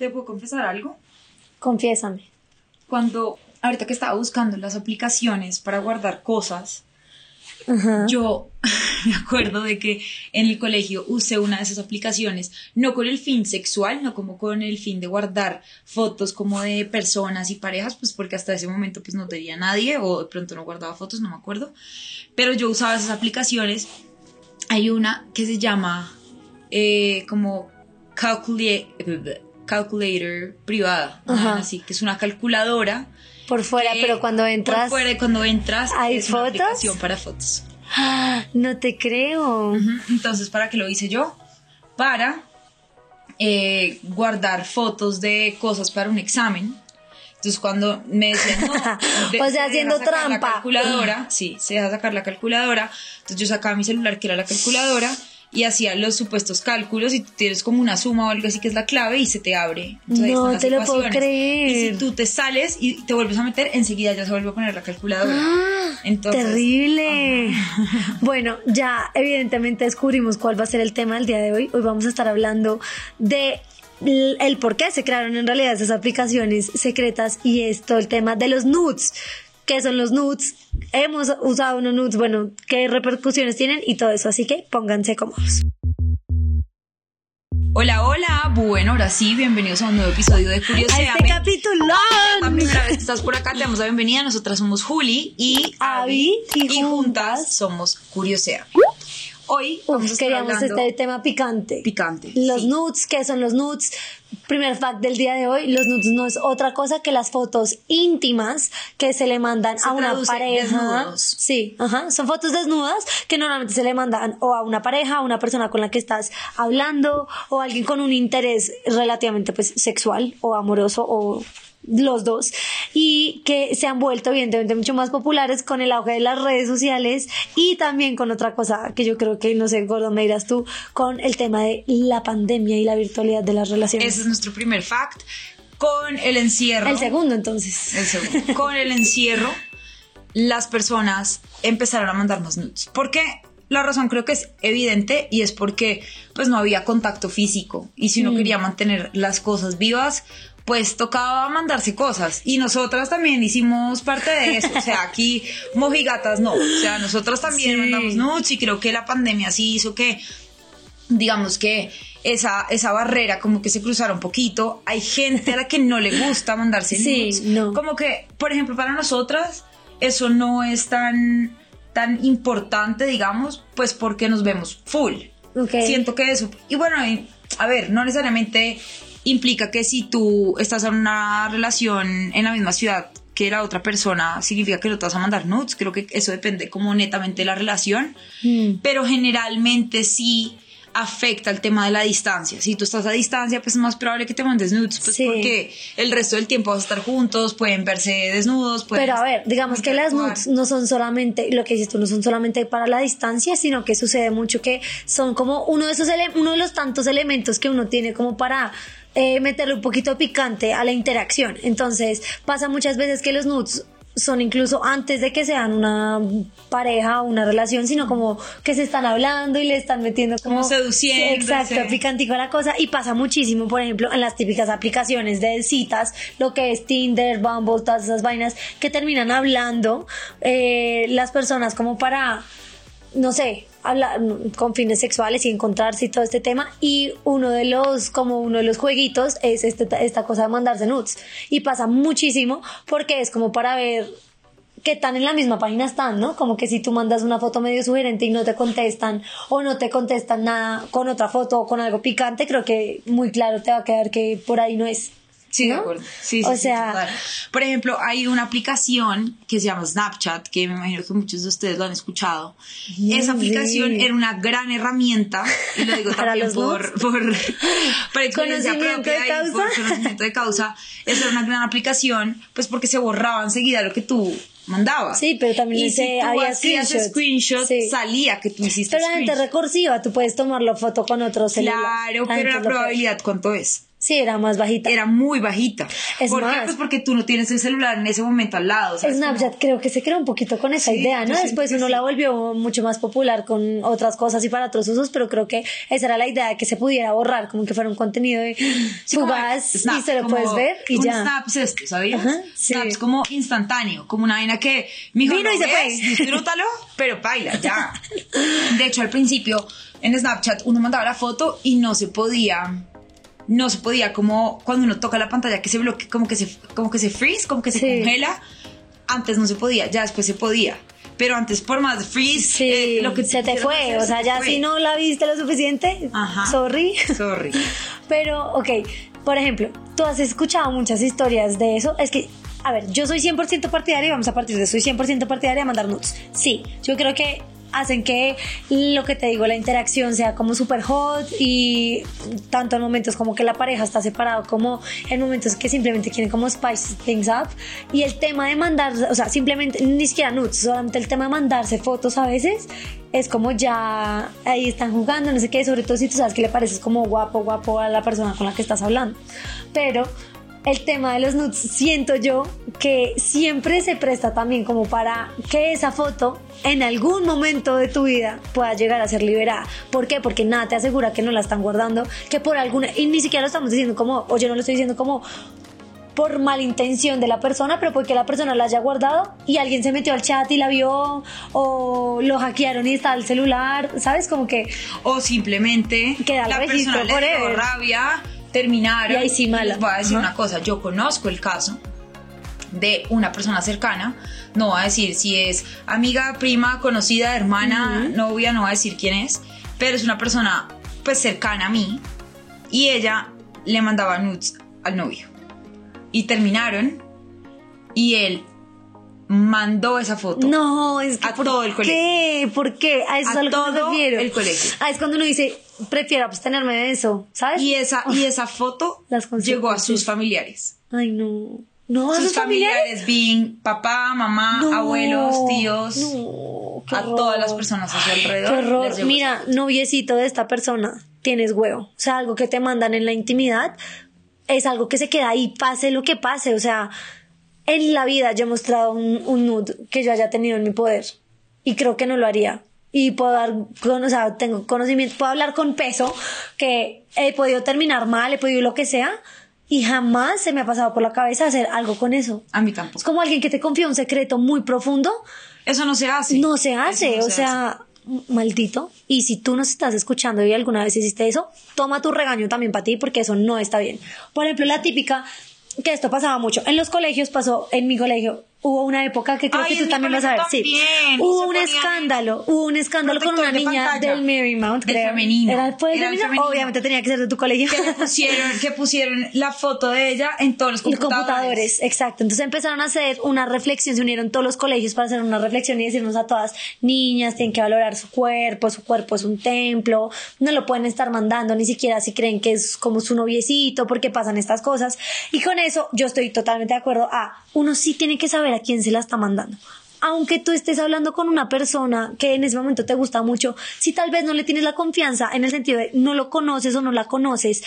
¿Te puedo confesar algo? Confiésame. Cuando, ahorita que estaba buscando las aplicaciones para guardar cosas, yo me acuerdo de que en el colegio usé una de esas aplicaciones, no con el fin sexual, no como con el fin de guardar fotos como de personas y parejas, pues porque hasta ese momento pues no tenía nadie o de pronto no guardaba fotos, no me acuerdo, pero yo usaba esas aplicaciones. Hay una que se llama eh, como calculator privada, así que es una calculadora. Por fuera, pero cuando entras. Por fuera, cuando entras. ¿Hay es fotos? Una aplicación para fotos. no te creo. Entonces, ¿para qué lo hice yo? Para eh, guardar fotos de cosas para un examen. Entonces, cuando me decían, no, de, o sea, haciendo trampa. La calculadora, sí, se deja sacar la calculadora. Entonces, yo sacaba mi celular, que era la calculadora, y hacía los supuestos cálculos y tú tienes como una suma o algo así que es la clave y se te abre. Entonces, no te lo puedo creer. Y si tú te sales y te vuelves a meter, enseguida ya se vuelve a poner la calculadora. ¡Ah! Entonces, terrible. Bueno, ya evidentemente descubrimos cuál va a ser el tema del día de hoy. Hoy vamos a estar hablando de el por qué se crearon en realidad esas aplicaciones secretas y es todo el tema de los nudes qué son los nudes, hemos usado unos nudes, bueno, qué repercusiones tienen y todo eso, así que pónganse cómodos. Hola, hola, bueno, ahora sí, bienvenidos a un nuevo episodio de Curiosidad. este capítulo. La primera vez que estás por acá, te damos la bienvenida. Nosotras somos Juli y Avi, y, y juntas somos Curiosidad. Hoy Uf, queríamos este tema picante. Picante. Los sí. nudes, ¿qué son los nudes? Primer fact del día de hoy, los nudes no es otra cosa que las fotos íntimas que se le mandan Se a una pareja. desnudos. Sí, ajá, son fotos desnudas que normalmente se le mandan o a una pareja, a una persona con la que estás hablando o a alguien con un interés relativamente pues sexual o amoroso o los dos y que se han vuelto evidentemente mucho más populares con el auge de las redes sociales y también con otra cosa que yo creo que no sé Gordon me dirás tú con el tema de la pandemia y la virtualidad de las relaciones Ese es nuestro primer fact. Con el encierro. el segundo entonces El segundo. Con el encierro, las personas empezaron a mandar más nudes. ¿Por qué? La razón creo que es evidente y es porque pues no había contacto físico y si uno Mm. quería mantener las cosas vivas pues tocaba mandarse cosas y nosotras también hicimos parte de eso, o sea, aquí mojigatas no, o sea, nosotras también Sí. mandamos nudes y creo que la pandemia sí hizo que digamos que esa, esa barrera como que se cruzara un poquito. Hay gente a la que no le gusta mandarse Sí, nudes. no. Como que, por ejemplo, para nosotras eso no es tan, tan importante, digamos, pues porque nos vemos full. Ok. Siento que eso... Y bueno, a ver, no necesariamente implica que si tú estás en una relación en la misma ciudad que la otra persona, significa que no te vas a mandar nudes. Creo que eso depende como netamente de la relación Mm. pero generalmente sí afecta el tema de la distancia. Si tú estás a distancia, pues es más probable que te mandes nudes, pues Sí. porque el resto del tiempo vas a estar juntos, pueden verse desnudos, pueden Pero a ver, digamos que las nudes no son solamente, lo que dices tú, no son solamente para la distancia, sino que sucede mucho que son como uno de esos uno de los tantos elementos que uno tiene como para eh, meterle un poquito picante a la interacción. Entonces, pasa muchas veces que los nudes son incluso antes de que sean una pareja o una relación, sino como que se están hablando y le están metiendo como, Como seduciéndose. Exacto, picantico a la cosa y pasa muchísimo, por ejemplo, en las típicas aplicaciones de citas, lo que es Tinder, Bumble, todas esas vainas que terminan hablando eh, las personas como para, no sé, hablar con fines sexuales y encontrarse y todo este tema y uno de los como uno de los jueguitos es este, esta cosa de mandarse nudes y pasa muchísimo porque es como para ver que tan en la misma página están, ¿no? Como que si tú mandas una foto medio sugerente y no te contestan o no te contestan nada con otra foto o con algo picante, creo que muy claro te va a quedar que por ahí no es. Sí, de ¿no? acuerdo. Sí, O sí, sea- total. Por ejemplo, hay una aplicación que se llama Snapchat, que me imagino que muchos de ustedes lo han escuchado. Esa aplicación sí. era una gran herramienta, y lo digo también los por, por, por experiencia Conocimiento de causa. por conocimiento de causa. Esa era una gran aplicación, pues porque se borraba enseguida lo que tú mandabas. Sí, pero también y ese- si tú había hacías screenshots. screenshot, Sí. salía que tú hiciste Pero la gente screenshot. recursiva, tú puedes tomar la foto con otro celular. Claro, La pero la probabilidad, ¿cuánto es? Sí, era más bajita. Era muy bajita. Es ¿Por qué? más- Pues porque tú no tienes el celular en ese momento al lado. ¿sabes? Snapchat creo que se creó un poquito con esa Sí, idea, ¿no? Después uno sí. la volvió mucho más popular con otras cosas y para otros usos, pero creo que esa era la idea de que se pudiera borrar, como que fuera un contenido de Sí, fugaz snap, y se lo puedes ver y un ya. snap es esto, ¿sabías? Ajá, sí. Snap es como instantáneo, como una vaina que mijo, Vino lo y se ves, fue. disfrútalo, pero baila, ya. De hecho, al principio en Snapchat uno mandaba la foto y no se podía no se podía como cuando uno toca la pantalla que se bloquea, como que se como que se freeze, como que se Sí. congela. Antes no se podía, ya después se podía. Pero antes por más freeze, Sí, eh, lo que se te fue, hacer, o se sea, ya fue. si no la viste lo suficiente, Ajá. sorry. Sorry. Pero, ok, por ejemplo, tú has escuchado muchas historias de eso. Es que, a ver, yo soy 100% partidaria y vamos a partir de soy 100% partidaria de mandar nudes. Sí, yo creo que hacen que lo que te digo, la interacción sea como súper hot y tanto en momentos como que la pareja está separado como en momentos que simplemente quieren como spice things up y el tema de mandar, o sea, simplemente ni siquiera nudes, solamente el tema de mandarse fotos a veces es como ya ahí están jugando, no sé qué, sobre todo si tú sabes que le pareces como guapo, guapo a la persona con la que estás hablando. Pero el tema de los nudes, siento yo que siempre se presta también como para que esa foto en algún momento de tu vida pueda llegar a ser liberada. ¿Por qué? Porque nada te asegura que no la están guardando, que por alguna, y ni siquiera lo estamos diciendo como, o yo no lo estoy diciendo como por malintención de la persona, pero porque la persona la haya guardado y alguien se metió al chat y la vio, o lo hackearon y está el celular, ¿sabes? Como que o simplemente Queda la registro persona le dio rabia, terminaron. Y ahí sí mala. Les voy a decir Ajá. una cosa, yo conozco el caso de una persona cercana, no voy a decir si es amiga, prima, conocida, hermana, novia, no voy a decir quién es, pero es una persona pues cercana a mí y ella le mandaba nudes al novio y terminaron y él mandó esa foto. No, es que A ¿por todo el qué? ¿Por qué? A eso A es a lo que me todo refiero. el colegio. Ah, es cuando uno dice, prefiero abstenerme de eso, ¿sabes? Y esa, y esa foto llegó a sus familiares. Ay, no. No, sus familiares. being papá, mamá, No, abuelos, tíos, no, a todas las personas a su alrededor. Qué horror. Mira, noviecito de esta persona, tienes huevo. O sea, algo que te mandan en la intimidad es algo que se queda ahí, pase lo que pase. O sea, en la vida yo he mostrado un, un nude que yo haya tenido en mi poder y creo que no lo haría. Y puedo dar, con- o sea, tengo conocimiento, puedo hablar con peso que he podido terminar mal, he podido lo que sea y jamás se me ha pasado por la cabeza hacer algo con eso. A mí Es tampoco. como alguien que te confía un secreto muy profundo Eso no se hace. no se hace, no o se sea, maldito. Y si tú nos estás escuchando y alguna vez hiciste eso, toma tu regaño también para ti porque eso no está bien. Por ejemplo, la típica, que esto pasaba mucho. En los colegios pasó, en mi colegio, hubo una época que creo Ay, que tú también vas a ver. Sí. Hubo un escándalo, hubo un escándalo con una de niña pantalla. del Marymount, creo. femenino. Era, ¿fue del Era del femenino? femenino. Obviamente tenía que ser de tu colegio. Que pusieron, que pusieron la foto de ella en todos los Los computadores. computadores, exacto. Entonces empezaron a hacer una reflexión, se unieron todos los colegios para hacer una reflexión y decirnos a todas, niñas, tienen que valorar su cuerpo, su cuerpo es un templo, no lo pueden estar mandando ni siquiera si creen que es como su noviecito, porque pasan estas cosas. Y con eso yo estoy totalmente de acuerdo a, uno sí tiene que saber a quién se la está mandando. Aunque tú estés hablando con una persona que en ese momento te gusta mucho, si tal vez no le tienes la confianza en el sentido de no lo conoces o no la conoces,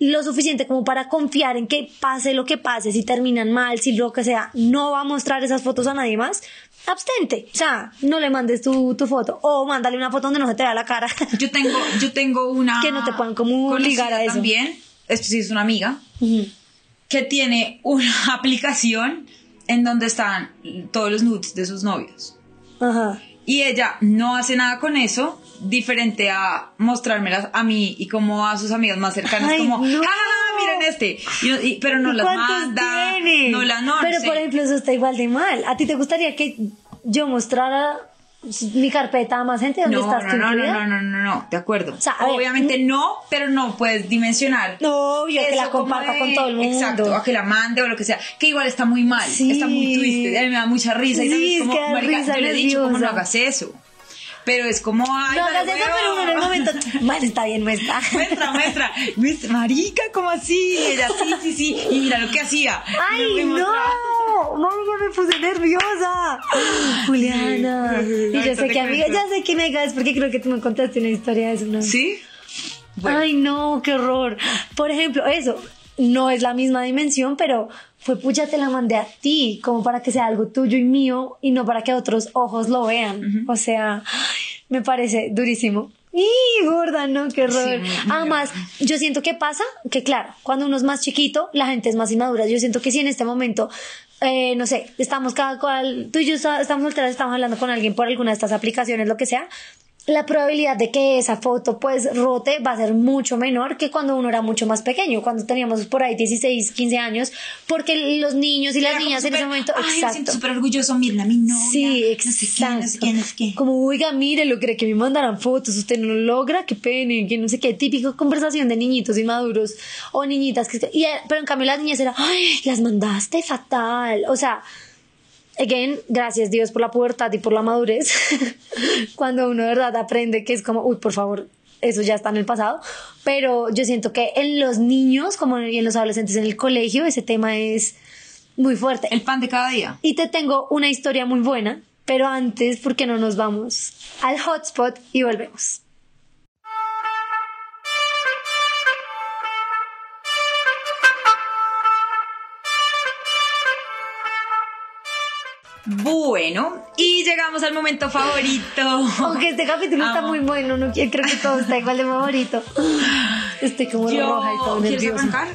lo suficiente como para confiar en que pase lo que pase, si terminan mal, si lo que sea, no va a mostrar esas fotos a nadie más, abstente. O sea, no le mandes tu, tu foto o mándale una foto donde no se te vea la cara. Yo tengo, yo tengo una. Que no te puedan como ligar a eso. También, esto sí es una amiga, Ujú. que tiene una aplicación en donde están todos los nudes de sus novios. Ajá. Y ella no hace nada con eso, diferente a mostrármelas a mí y como a sus amigas más cercanas, Ay, como, no. ¡ah, miren este! Y no- y- pero no ¿Y las manda, tiene? no la no, Pero por ejemplo, eso está igual de mal. ¿A ti te gustaría que yo mostrara mi carpeta a más gente donde no, estás no, tú no, no, no, no, no, no, de acuerdo. sea, a ver, Obviamente no, pero no puedes dimensionar. No, obvio, que la comparta de- con todo el mundo. Exacto, o que la mande o lo que sea. Que igual está muy mal, Sí. está muy twisted. A mí me da mucha risa. y Sí, también es como, que marica, risa yo le he dicho, como no hagas eso. Pero es como, ay, No hagas eso, pero uno en el momento. Bueno, está bien, muestra. Muestra, Marica, ¿cómo así? Y ella, sí, sí, sí. Y mira lo que hacía. ¡Ay, Y no! ya me puse nerviosa. Juliana. Y yo sé que, amiga, ya sé que me hagas porque creo que tú me contaste una historia de eso, ¿no? ¿Sí? Bueno, Ay, no, qué horror. Por ejemplo, eso, no es la misma dimensión, pero fue pucha, te la mandé a ti, como para que sea algo tuyo y mío y no para que otros ojos lo vean. O sea, me parece durísimo. ¡Y gorda, no! ¡Qué horror! Además, yo siento que pasa que, claro, cuando uno es más chiquito, la gente es más inmadura. Yo siento que si en este momento eh, no sé, estamos cada cual, tú y yo estamos estamos hablando con alguien por alguna de estas aplicaciones, lo que sea, la probabilidad de que esa foto pues rote va a ser mucho menor que cuando uno era mucho más pequeño, cuando teníamos por ahí 16, 15 años, porque los niños y las niñas en ese momento, Ay, me exacto. siento súper orgulloso, mira, mi novia. Sí, No sé quién, no sé exacto. quién, no sé qué. Como, oiga, mire, lo cree que me mandaran fotos, usted no lo logra, qué pene, que no sé qué, típico conversación de niñitos inmaduros o niñitas que... Y, eh, pero en cambio las niñas era, ay, las mandaste fatal. O sea, again, gracias Dios por la pubertad y por la madurez. Cuando uno de verdad aprende que es como, uy, por favor, eso ya está en el pasado. Pero yo siento que en los niños, como en los adolescentes en el colegio, ese tema es muy fuerte. El pan de cada día. Y te tengo una historia muy buena, pero antes, ¿por qué no nos vamos al hotspot y volvemos? Bueno, y llegamos al momento favorito. Aunque este capítulo está muy bueno, no creo que todo está igual de favorito. Estoy como Yo, roja y todo ¿Quieres nerviosa. arrancar?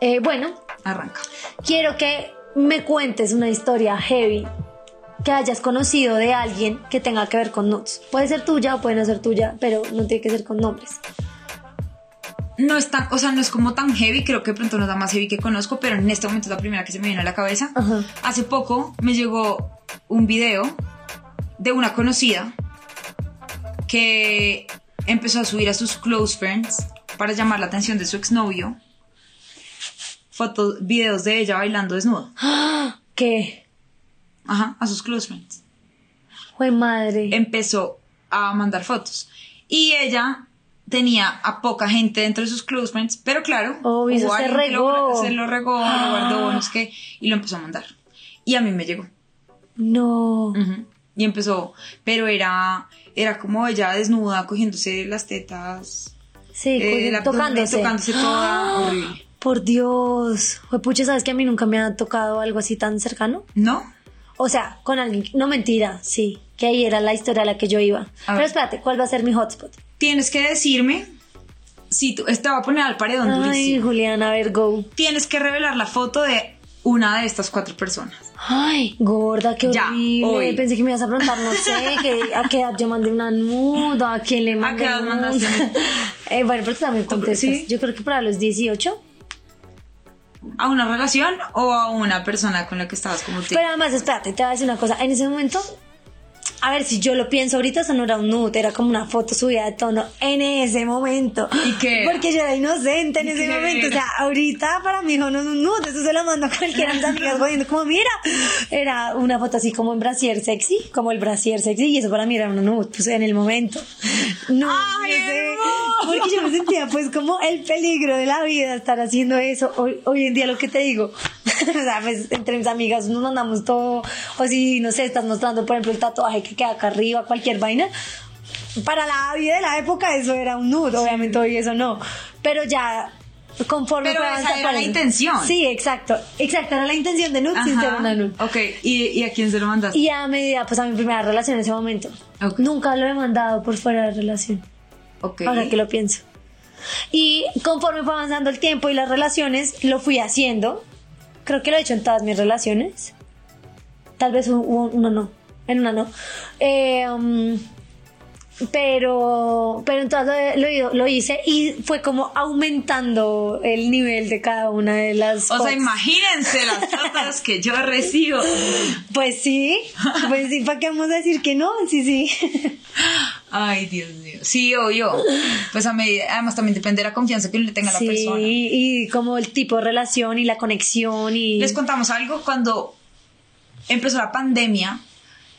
Eh, bueno, Arranca. quiero que me cuentes una historia heavy que hayas conocido de alguien que tenga que ver con nudes. Puede ser tuya o puede no ser tuya, pero no tiene que ser con nombres. No es tan, o sea, no es como tan heavy, creo que pronto no es la más heavy que conozco, pero en este momento es la primera que se me viene a la cabeza. Ajá. Hace poco me llegó un video de una conocida que empezó a subir a sus close friends para llamar la atención de su exnovio fotos, videos de ella bailando desnuda. ¿Qué? Ajá, a sus close friends. Fue madre. Empezó a mandar fotos. Y ella tenía a poca gente dentro de sus close friends, pero claro, eso hubo se que lo- regó. se lo regó, lo guardó, no sé qué, y lo empezó a mandar. Y a mí me llegó. No. Y empezó, pero era, era como ella desnuda, cogiéndose las tetas, Sí, eh, cogiendo- el abdomen, tocándose. tocándose toda, horrible. Por Dios. Pucha, ¿sabes que a mí nunca me ha tocado algo así tan cercano? ¿No? O sea, con alguien. No mentira, sí. Que ahí era la historia a la que yo iba. Pero espérate, ¿cuál va a ser mi hotspot? Tienes que decirme si tú, te va a poner al paredón Ay, durísimo. Juliana, a ver, go. Tienes que revelar la foto de una de estas cuatro personas. Ay, gorda, qué Ya, horrible. hoy. Pensé que me ibas a preguntar, no sé, que, a qué edad yo mandé una nuda, a quién le mandé qué edad nuda. mandaste? eh, bueno, pero tú también contestas. sí? Yo creo que para los 18. ¿A una relación o a una persona con la que estabas como tú? Pero además, espérate, te voy a decir una cosa. En ese momento, a ver, si yo lo pienso ahorita, eso no era un nude, era como una foto subida de tono en ese momento. ¿Y qué? Porque yo era inocente en ¿Y ese momento. O sea, ahorita para mí no es un nude, eso se lo mando a cualquiera de mis amigas jodiendo, como mira. Era una foto así como en brasier sexy, como el brasier sexy, y eso para mí era un nude, pues en el momento. No, ¡Ay, no sé, hermoso! porque yo me sentía pues como el peligro de la vida estar haciendo eso. Hoy, hoy en día lo que te digo, o sea, pues entre mis amigas nos mandamos todo, o si, no sé, estás mostrando, por ejemplo, el tatuaje que queda acá arriba, cualquier vaina. Para la vida de la época eso era un nudo, obviamente hoy eso no. Pero ya conforme Pero esa era la pues, intención. Sí, exacto. Exacto, era la intención de nude sin ser una nude. Ok, ¿Y, ¿y a quién se lo mandaste? Y a medida, pues a mi primera relación en ese momento. Ok. Nunca lo he mandado por fuera de relación. Ok. Ahora que lo pienso. Y conforme fue avanzando el tiempo y las relaciones, lo fui haciendo. Creo que lo he hecho en todas mis relaciones. Tal vez un- un- uno no. En una no. Eh, um, pero, pero entonces lo, lo- hice y fue como aumentando el nivel de cada una de las O sea, imagínense las fotos que yo recibo. Pues sí, pues sí, ¿para qué vamos a decir que no? Sí, sí. Ay, Dios mío. Sí, obvio. Pues a medida, además también depende de la confianza que uno le tenga la Sí, persona. y como el tipo de relación y la conexión y... Les contamos algo. Cuando empezó la pandemia,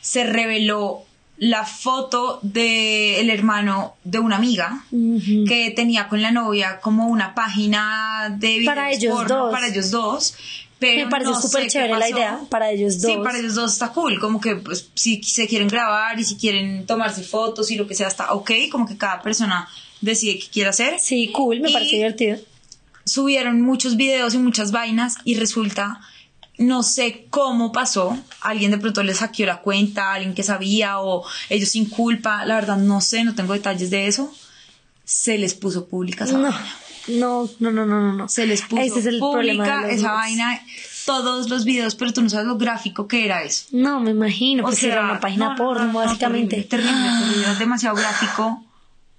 se reveló la foto del hermano de una amiga que tenía con la novia como una página de videos Para ellos porno dos. para ellos dos. Pero Me parece no súper chévere la idea, para ellos Sí, dos. para ellos dos está cool. Como que pues, si se quieren grabar y si quieren tomarse fotos y lo que sea, está ok. Como que cada persona decide qué quiere hacer. Sí, cool, me Y- parece divertido. subieron muchos videos y muchas vainas y resulta, no sé cómo pasó, alguien de pronto les hackeó la cuenta, alguien que sabía o ellos sin culpa, la verdad no sé, no tengo detalles de eso, se les puso pública esa No, vaina. No, no, no, no, no, no. Se les puso Ese es el pública esa vaina, todos los videos, pero tú no sabes lo gráfico que era eso. No, me imagino, O pues sea, era una página no, no, porno, no, no, básicamente. Terrible, terrible, demasiado gráfico,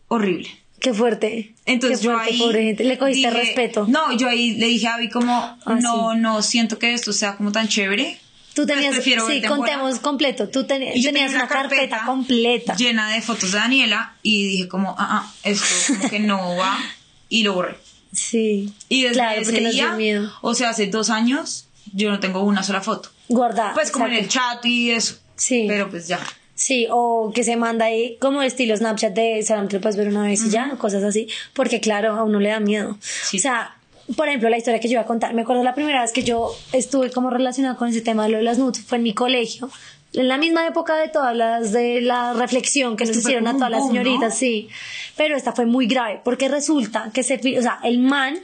horrible. Qué fuerte. Entonces Qué yo ahí pobre gente. Le cogiste dije- respeto. No, yo ahí le dije a Abby como, Ah, no, no siento que esto sea como tan chévere. Tú tenías, prefiero sí, contemos completo. Tú ten- tenías tenía una carpeta, completa. llena de fotos de Daniela y dije como, ah, ah, esto como que no va y lo borré. Sí. Y desde claro, ese día, miedo. o sea, hace dos años, yo no tengo una sola foto. Guardar. Pues como en el chat y eso. Sí. Pero pues ya. Sí, o que se manda ahí como estilo Snapchat de solamente lo puedes ver una vez y ya, cosas así, porque claro, a uno le da miedo. Sí. O sea, por ejemplo, la historia que yo iba a contar, me acuerdo la primera vez que yo estuve como relacionada con ese tema de lo de las nudes, fue en mi colegio, en la misma época de todas las de la reflexión que Esto nos hicieron a todas las señoritas, ¿no? sí, pero esta fue muy grave, porque resulta que se, o sea, el man,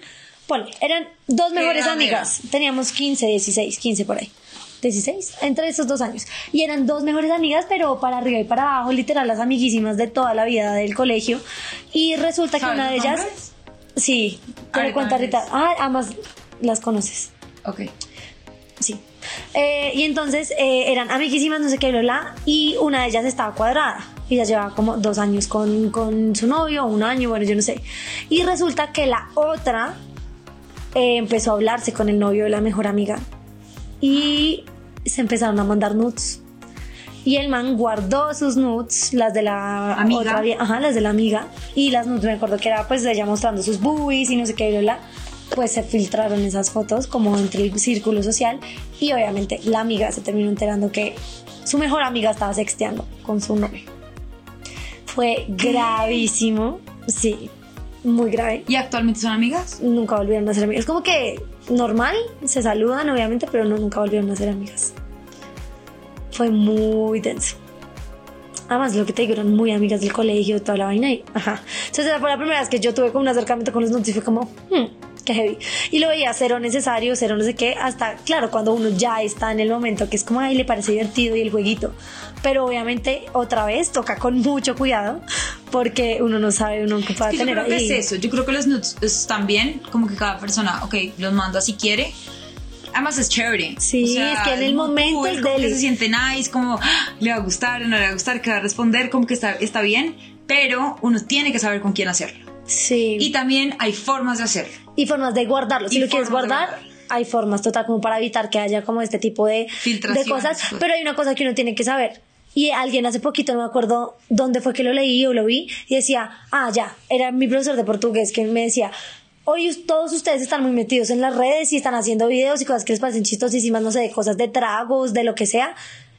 bueno, eran dos ¿Qué mejores amigas, teníamos 15, 16, 15 por ahí. 16, entre esos dos años. Y eran dos mejores amigas, pero para arriba y para abajo, literal, las amiguísimas de toda la vida del colegio. Y resulta que ¿Sabes una de ellas. Sí, te ahorita. dices. Ah, ambas las conoces. Ok. Sí. Eh, y entonces eh, eran amiguísimas, no sé qué, bla, bla, y una de ellas estaba cuadrada. Y ya llevaba como dos años con, con su novio, un año, bueno, yo no sé. Y resulta que la otra eh, empezó a hablarse con el novio de la mejor amiga. Y se empezaron a mandar nudes. Y el man guardó sus nudes, las de la Amiga. otra ajá, las de la amiga. Y las nudes, me acuerdo que era pues ella mostrando sus boobies y no sé qué, bla, bla. Pues se filtraron esas fotos como entre el círculo social. Y obviamente la amiga se terminó enterando que su mejor amiga estaba sexteando con su novio. Fue gravísimo, sí, muy grave. ¿Y actualmente son amigas? Nunca volvieron a ser amigas. Como que normal, se saludan obviamente, pero no, nunca volvieron a ser amigas. Fue muy denso. Además, lo que te digo, eran muy amigas del colegio, toda la vaina y ajá. Entonces, fue la primera vez que yo tuve como un acercamiento con los nudes y fue como, hmm, qué heavy. Y lo veía cero necesario, cero no sé qué, hasta, claro, cuando uno ya está en el momento que es como, ay, le parece divertido y el jueguito. Pero obviamente, otra vez, toca con mucho cuidado porque uno no sabe uno que pueda Es que yo tener creo que ahí. es eso. Yo creo que los nudes están bien, como que cada persona, ok, los manda si quiere. Además es chévere. Sí, es que en el momento cool, es como que se siente nice, como ¡ah! le va a gustar, no le va a gustar, que va a responder, como que está, está bien, pero uno tiene que saber con quién hacerlo. Sí. Y también hay formas de hacerlo. Y formas de guardarlo. Si lo quieres guardar, hay formas total como para evitar que haya como este tipo de, de cosas. pues. Pero hay una cosa que uno tiene que saber. Y alguien hace poquito, no me acuerdo dónde fue que lo leí o lo vi, y decía, ah, ya, era mi profesor de portugués que me decía, hoy todos ustedes están muy metidos en las redes y están haciendo videos y cosas que les parecen chistosísimas, no sé, de cosas de tragos, de lo que sea.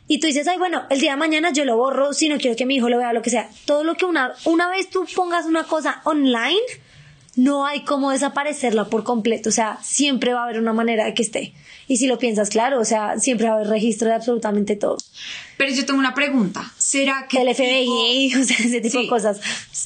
Y tú dices, ay, bueno, el día de mañana yo lo borro si no quiero que mi hijo lo vea, lo que sea. Todo lo que una, una vez tú pongas una cosa online, no hay cómo desaparecerla por completo, o sea, siempre va a haber una manera de que esté. Y si lo piensas claro, o sea, siempre va a haber registro de absolutamente todo. Pero yo tengo una pregunta. ¿Será que El tipo- FBI, o sea, ese tipo Sí. de cosas.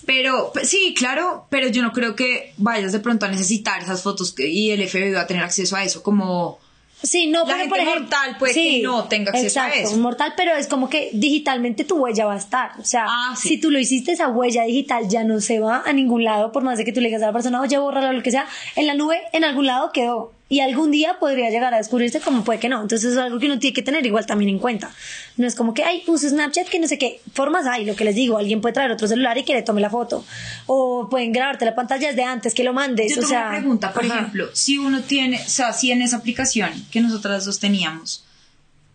Pero, sí, claro, pero yo no creo que vayas de pronto a necesitar esas fotos que- y el FBI va a tener acceso a eso, como... Sí, no, La pero gente por ejemplo, mortal puede que no tenga acceso a exacto, eso. mortal, pero es como que digitalmente tu huella va a estar. O sea, Ah, sí. si tú lo hiciste, esa huella digital ya no se va a ningún lado, por más de que tú le digas a la persona, oye, bórrala o lo que sea, en la nube, en algún lado quedó. Y algún día podría llegar a descubrirse como puede que no. Entonces es algo que uno tiene que tener igual también en cuenta. No es como que, ay, puse Snapchat que no sé qué. Formas hay, lo que les digo. Alguien puede traer otro celular y que le tome la foto. O pueden grabarte la pantalla desde antes que lo mandes. Yo o sea, una pregunta, por ajá. ejemplo, si uno tiene, o sea, si en esa aplicación que nosotras dos teníamos,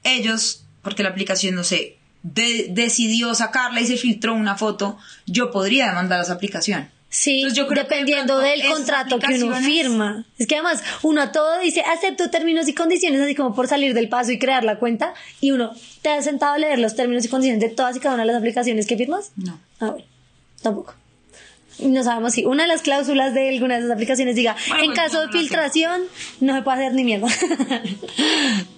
ellos, porque la aplicación, no sé, de- decidió sacarla y se filtró una foto, yo podría demandar a esa aplicación. Sí, Entonces, yo creo que de dependiendo del contrato que uno firma. Es que además uno a todo dice acepto términos y condiciones, así como por salir del paso y crear la cuenta. Y uno, ¿te has sentado a leer los términos y condiciones de todas y cada una de las aplicaciones que firmas? No. A ver, tampoco. No sabemos si una de las cláusulas de alguna de esas aplicaciones diga, Bueno, en pues, caso no, de filtración, no se puede hacer ni mierda.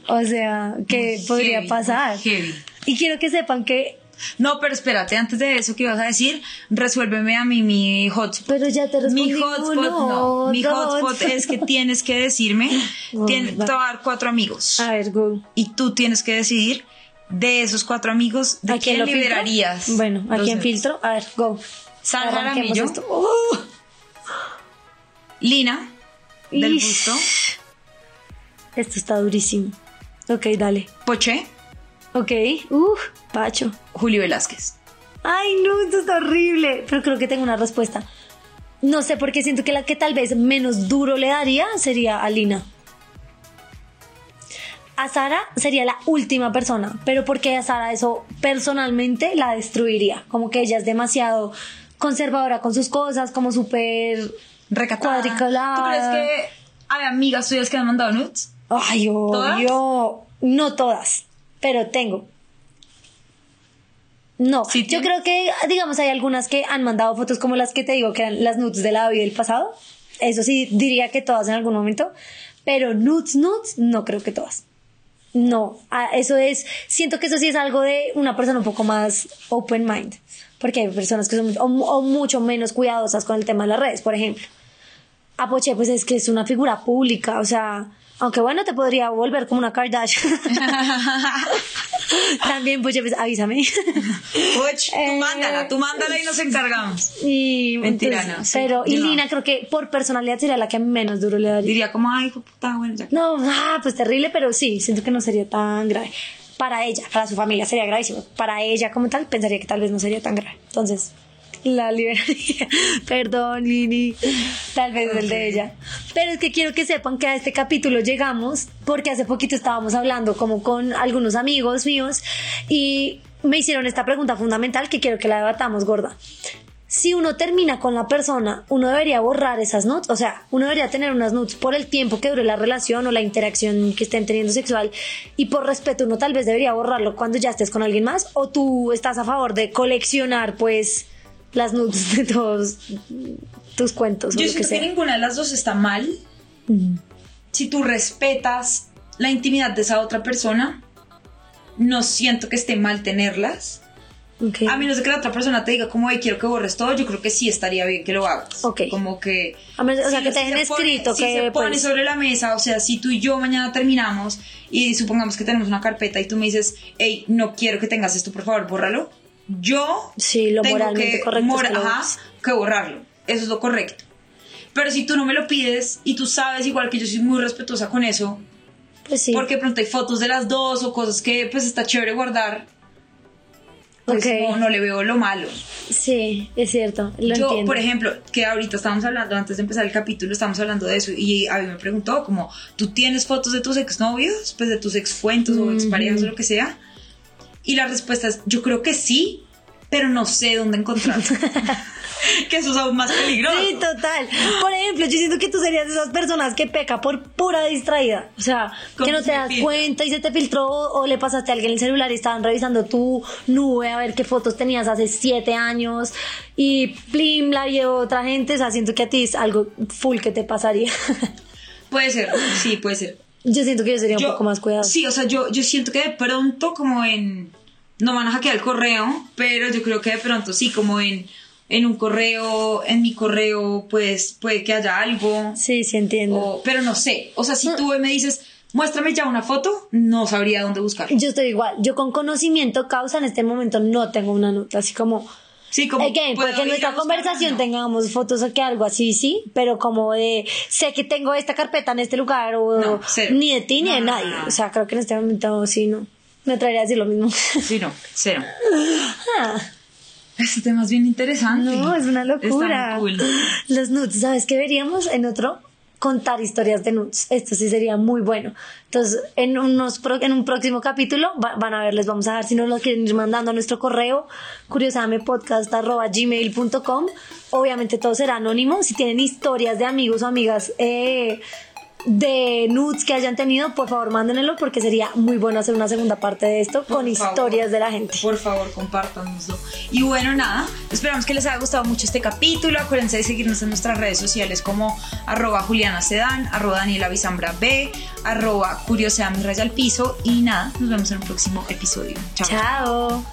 o sea, que podría heavy, pasar. heavy. Y quiero que sepan que No, pero espérate, antes de eso que ibas a decir, resuélveme a mí mi hotspot. Pero ya te respondí Mi hotspot uno, no. Mi dos. hotspot es que tienes que decirme, Oh, tien- va. te voy a dar cuatro amigos. A ver, go. Y tú tienes que decidir de esos cuatro amigos, ¿de ¿A quién quién lo filtro? liberarías? Bueno, ¿a quién filtro? A ver, go. Arranquemos Jaramillo. ¡Oh! Lina, del Ish. busto, Esto está durísimo. Ok, dale. Poché, Ok. Uf, Pacho. Julio Velázquez. Ay, no, esto está horrible. Pero creo que tengo una respuesta. No sé por qué siento que la que tal vez menos duro le daría sería a Lina. A Sara sería la última persona, pero porque a Sara eso personalmente la destruiría. Como que ella es demasiado conservadora con sus cosas, como súper Recatada. ¿Tú crees que hay amigas tuyas que han mandado nudes? Ay, obvio. No todas, pero tengo. No, Sí, yo creo que, digamos, hay algunas que han mandado fotos como las que te digo, que eran las nudes de la vida del pasado. Eso sí, diría que todas en algún momento. Pero nudes, nudes, no creo que todas. No, ah, eso es, siento que eso sí es algo de una persona un poco más open mind. Porque hay personas que son o, o mucho menos cuidadosas con el tema de las redes, por ejemplo. Apoche, pues es que es una figura pública, o sea, aunque bueno, te podría volver como una Kardashian. También, Poche, pues avísame. Poch, tú Eh, mándala, tú mándala y nos encargamos. y Mentira, entonces, no, sí, Pero, y no. Lina creo que por personalidad sería la que menos duro le daría. Diría como, ay, hijo puta, bueno, ya. No, ah, pues terrible, pero sí, siento que no sería tan grave. Para ella, para su familia sería gravísimo. Para ella como tal, pensaría que tal vez no sería tan grave. Entonces, la liberaría. Perdón, Lini. Tal vez el de ella. Pero es que quiero que sepan que a este capítulo llegamos porque hace poquito estábamos hablando como con algunos amigos míos y me hicieron esta pregunta fundamental que quiero que la debatamos, gorda si uno termina con la persona, uno debería borrar esas nudes, o sea, uno debería tener unas nudes por el tiempo que dure la relación o la interacción que estén teniendo sexual y por respeto uno tal vez debería borrarlo cuando ya estés con alguien más o tú estás a favor de coleccionar pues las nudes de todos tus cuentos o Yo lo que siento que, sea. ninguna de las dos está mal. Si tú respetas la intimidad de esa otra persona, no siento que esté mal tenerlas. Ok. A menos de que la otra persona te diga como, "Ay, quiero que borres todo, yo creo que sí estaría bien que lo hagas. Ok. Como que... A menos- o sea, si que te si dejen se pone- escrito si que, se pone pues- sobre la mesa, o sea, si tú y yo mañana terminamos y supongamos que tenemos una carpeta y tú me dices, hey, no quiero que tengas esto, por favor, bórralo. Yo Sí, lo tengo que, correcto es mora- que lo ajá, borres. que borrarlo. Eso es lo correcto. Pero si tú no me lo pides y tú sabes igual que yo soy muy respetuosa con eso, Pues sí. porque pronto hay fotos de las dos o cosas que pues está chévere guardar, pues no, no le veo lo malo. Sí, es cierto, lo yo, entiendo. por ejemplo, que ahorita estábamos hablando, antes de empezar el capítulo, estábamos hablando de eso y a mí me preguntó como, ¿tú tienes fotos de tus exnovios? Pues de tus exfuentos o exparejas o lo que sea. Y la respuesta es, yo creo que sí, pero no sé dónde encontrar. que eso es aún más peligroso. Sí, total. Por ejemplo, yo siento que tú serías de esas personas que peca por pura distraída. O sea, que no se te das filtra. cuenta y se te filtró o, le pasaste a alguien el celular y estaban revisando tu nube a ver qué fotos tenías hace siete años y plim, la vio otra gente. O sea, siento que a ti es algo full que te pasaría. Puede ser, sí, puede ser. yo siento que yo sería un poco más cuidadosa. Sí, o sea, yo, yo siento que de pronto como en... No van a hackear el correo, pero yo creo que de pronto sí, como en, en un correo, en mi correo, pues puede que haya algo. Sí, sí entiendo. O- pero no sé. O sea, si tú me dices, muéstrame ya una foto, no sabría dónde buscar. Yo estoy igual. Yo con conocimiento causa en este momento no tengo una nota así como Sí, como. Again, ¿puedo porque en nuestra conversación No. tengamos fotos o que algo así, sí, pero como de sé que tengo esta carpeta en este lugar o No, ni de ti ni No, de nadie. O sea, creo que en este momento sí, no. Me atrevería a decir lo mismo. Sí, no, cero. Ah, Este tema es bien interesante. no, es una Está locura. muy cool. Los nudes, ¿sabes qué veríamos en otro? Contar historias de nudes. Esto sí sería muy bueno. Entonces, en, unos pro- en un próximo capítulo va- van a ver, les vamos a dar, si no lo quieren ir mandando a nuestro correo, curiosamepodcast.gmail.com. Obviamente todo será anónimo. Si tienen historias de amigos o amigas eh, de nudes que hayan tenido, por favor mándenlo porque sería muy bueno hacer una segunda parte de esto Por con favor. historias de la gente. Por favor, compártanoslo. Y bueno, nada, esperamos que les haya gustado mucho este capítulo. Acuérdense de seguirnos en nuestras redes sociales como arroba Juliana Sedán, arroba Daniela Bizambra B, arroba Curioseame Raya al Piso. Y nada, nos vemos en un próximo episodio. Chao. Chao.